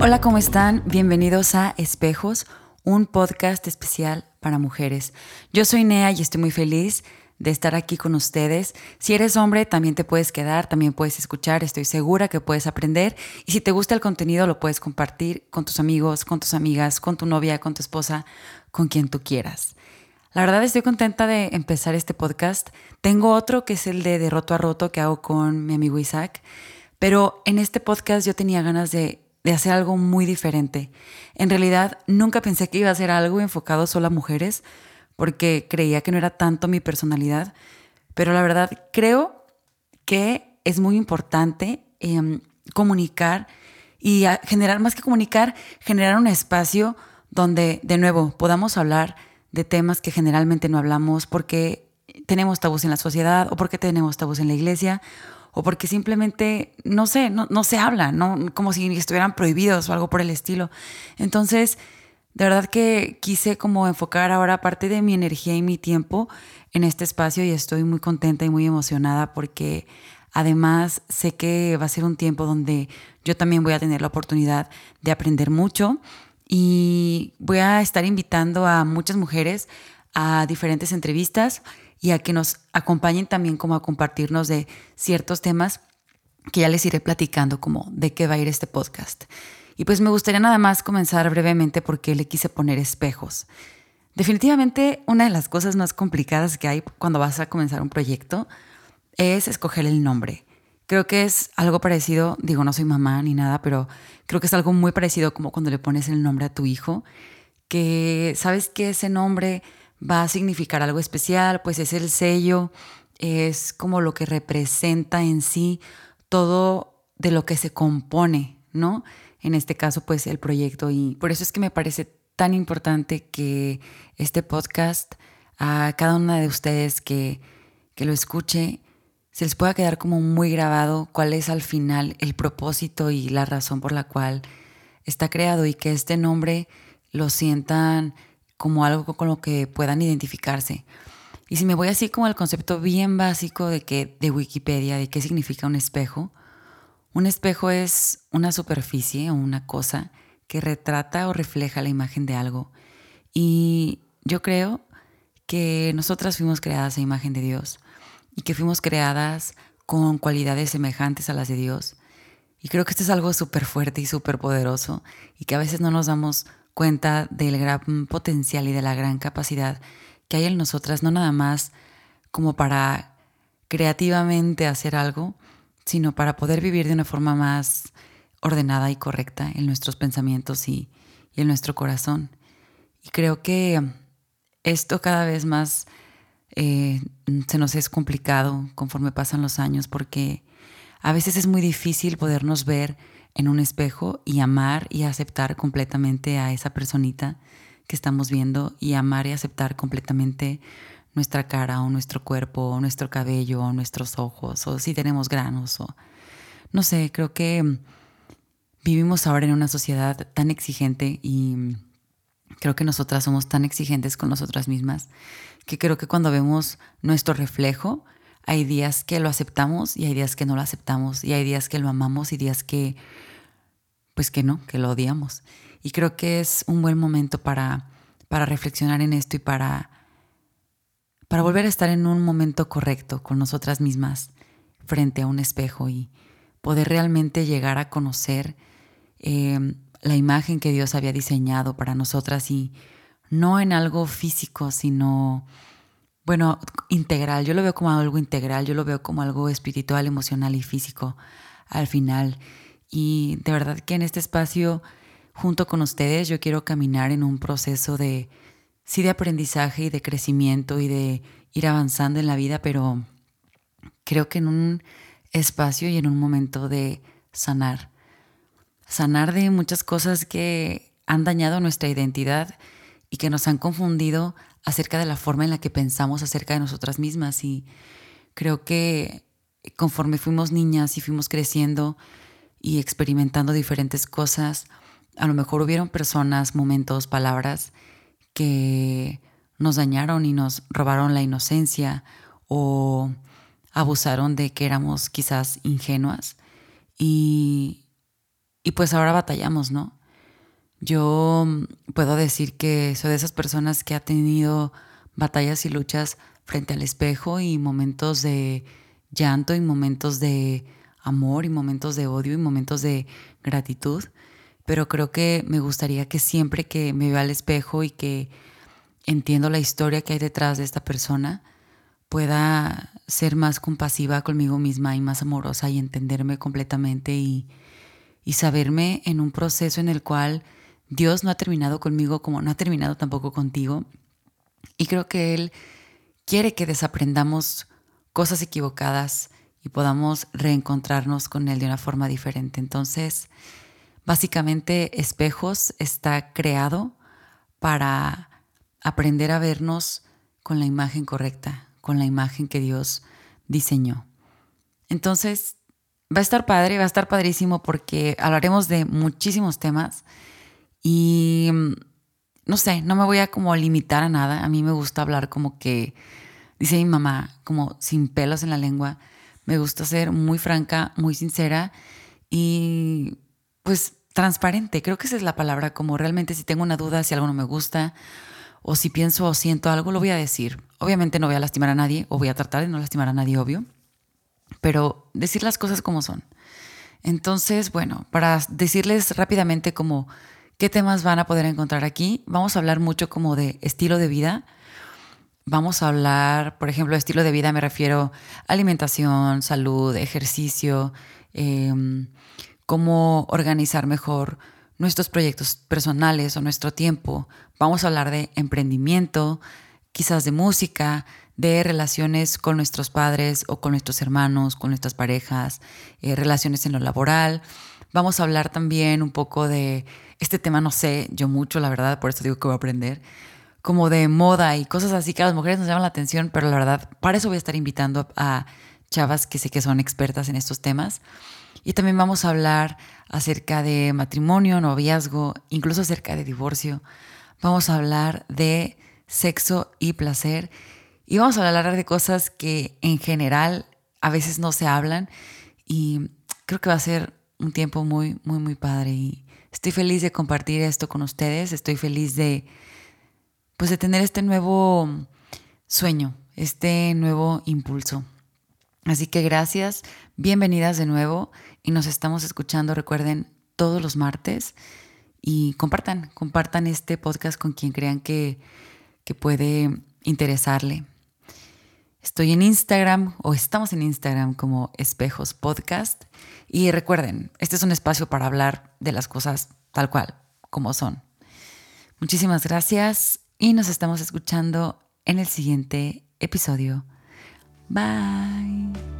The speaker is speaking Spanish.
Hola, ¿cómo están? Bienvenidos a Espejos, un podcast especial para mujeres. Yo soy Nea y estoy muy feliz de estar aquí con ustedes. Si eres hombre, también te puedes quedar, también puedes escuchar, estoy segura que puedes aprender. Y si te gusta el contenido, lo puedes compartir con tus amigos, con tus amigas, con tu novia, con tu esposa, con quien tú quieras. La verdad estoy contenta de empezar este podcast. Tengo otro que es el de De Roto a Roto que hago con mi amigo Isaac, pero en este podcast yo tenía ganas de de hacer algo muy diferente. En realidad, nunca pensé que iba a hacer algo enfocado solo a mujeres, porque creía que no era tanto mi personalidad, pero la verdad creo que es muy importante em, comunicar y generar, más que comunicar, generar un espacio donde, de nuevo, podamos hablar de temas que generalmente no hablamos porque tenemos tabús en la sociedad o porque tenemos tabús en la iglesia o porque simplemente, no sé, no, se habla, ¿no? como si estuvieran prohibidos o algo por el estilo. Entonces, de verdad que quise como enfocar ahora parte de mi energía y mi tiempo en este espacio y estoy muy contenta y muy emocionada porque además sé que va a ser un tiempo donde yo también voy a tener la oportunidad de aprender mucho y voy a estar invitando a muchas mujeres a diferentes entrevistas y a que nos acompañen también como a compartirnos de ciertos temas que ya les iré platicando como de qué va a ir este podcast. Y pues me gustaría nada más comenzar brevemente porque le quise poner espejos. Definitivamente una de las cosas más complicadas que hay cuando vas a comenzar un proyecto es escoger el nombre. Creo que es algo parecido, digo, no soy mamá ni nada, pero creo que es algo muy parecido como cuando le pones el nombre a tu hijo, que sabes que ese nombre va a significar algo especial, pues es el sello, es como lo que representa en sí todo de lo que se compone, ¿no? En este caso, pues el proyecto. Y por eso es que me parece tan importante que este podcast a cada una de ustedes que, que lo escuche se les pueda quedar como muy grabado cuál es al final el propósito y la razón por la cual está creado y que este nombre lo sientan como algo con lo que puedan identificarse. Y si me voy así como al concepto bien básico de que de Wikipedia, de qué significa un espejo, un espejo es una superficie o una cosa que retrata o refleja la imagen de algo. Y yo creo que nosotras fuimos creadas a imagen de Dios y que fuimos creadas con cualidades semejantes a las de Dios. Y creo que esto es algo súper fuerte y súper poderoso y que a veces no nos damos cuenta del gran potencial y de la gran capacidad que hay en nosotras, no nada más como para creativamente hacer algo, sino para poder vivir de una forma más ordenada y correcta en nuestros pensamientos y, en nuestro corazón. Y creo que esto cada vez más eh, se nos es complicado conforme pasan los años porque a veces es muy difícil podernos ver en un espejo y amar y aceptar completamente a esa personita que estamos viendo y amar y aceptar completamente nuestra cara o nuestro cuerpo o nuestro cabello o nuestros ojos o si tenemos granos o no sé, creo que vivimos ahora en una sociedad tan exigente y creo que nosotras somos tan exigentes con nosotras mismas que creo que cuando vemos nuestro reflejo hay días que lo aceptamos y hay días que no lo aceptamos y hay días que lo amamos y días que pues que no, que lo odiamos. Y creo que es un buen momento para, para reflexionar en esto y para, para volver a estar en un momento correcto con nosotras mismas frente a un espejo y poder realmente llegar a conocer em, la imagen que Dios había diseñado para nosotras y no en algo físico, sino, bueno, integral. Yo lo veo como algo integral, yo lo veo como algo espiritual, emocional y físico al final. Y de verdad que en este espacio, junto con ustedes, yo quiero caminar en un proceso de, sí, de aprendizaje y de crecimiento y de ir avanzando en la vida, pero creo que en un espacio y en un momento de sanar. Sanar de muchas cosas que han dañado nuestra identidad y que nos han confundido acerca de la forma en la que pensamos acerca de nosotras mismas. Y creo que conforme fuimos niñas y fuimos creciendo, y experimentando diferentes cosas. A lo mejor hubieron personas, momentos, palabras que nos dañaron y nos robaron la inocencia o abusaron de que éramos quizás ingenuas. Y, Y pues ahora batallamos, ¿no? Yo puedo decir que soy de esas personas que ha tenido batallas y luchas frente al espejo y momentos de llanto y momentos de amor y momentos de odio y momentos de gratitud. Pero creo que me gustaría que siempre que me vea al espejo y que entiendo la historia que hay detrás de esta persona, pueda ser más compasiva conmigo misma y más amorosa y entenderme completamente y, y saberme en un proceso en el cual Dios no ha terminado conmigo como no ha terminado tampoco contigo. Y creo que Él quiere que desaprendamos cosas equivocadas y podamos reencontrarnos con Él de una forma diferente. Entonces, básicamente, espejos está creado para aprender a vernos con la imagen correcta, con la imagen que Dios diseñó. Entonces, va a estar padre, va a estar padrísimo porque hablaremos de muchísimos temas y no sé, no me voy a como limitar a nada. A mí me gusta hablar como que, dice mi mamá, como sin pelos en la lengua. Me gusta ser muy franca, muy sincera y pues transparente. Creo que esa es la palabra, como realmente si tengo una duda, si algo no me gusta o si pienso o siento algo, lo voy a decir. Obviamente no voy a lastimar a nadie o voy a tratar de no lastimar a nadie, obvio, pero decir las cosas como son. Entonces, bueno, para decirles rápidamente como qué temas van a poder encontrar aquí, vamos a hablar mucho como de estilo de vida. Vamos a hablar, por ejemplo, de estilo de vida me refiero a alimentación, salud, ejercicio, em, cómo organizar mejor nuestros proyectos personales o nuestro tiempo. Vamos a hablar de emprendimiento, quizás de música, de relaciones con nuestros padres o con nuestros hermanos, con nuestras parejas, eh, relaciones en lo laboral. Vamos a hablar también un poco de este tema, no sé yo mucho, la verdad, por eso digo que voy a aprender, como de moda y cosas así que a las mujeres nos llaman la atención, pero la verdad, para eso voy a estar invitando a chavas que sé que son expertas en estos temas. Y también vamos a hablar acerca de matrimonio, noviazgo, incluso acerca de divorcio. Vamos a hablar de sexo y placer. Y vamos a hablar de cosas que en general a veces no se hablan. Y creo que va a ser un tiempo muy, muy, muy padre. Y estoy feliz de compartir esto con ustedes. Estoy feliz de, pues, de tener este nuevo sueño, este nuevo impulso. Así que gracias, bienvenidas de nuevo y nos estamos escuchando, recuerden, todos los martes y compartan, compartan este podcast con quien crean que, que puede interesarle. Estoy en Instagram o estamos en Instagram como Espejos Podcast y recuerden, este es un espacio para hablar de las cosas tal cual, como son. Muchísimas gracias y nos estamos escuchando en el siguiente episodio. Bye.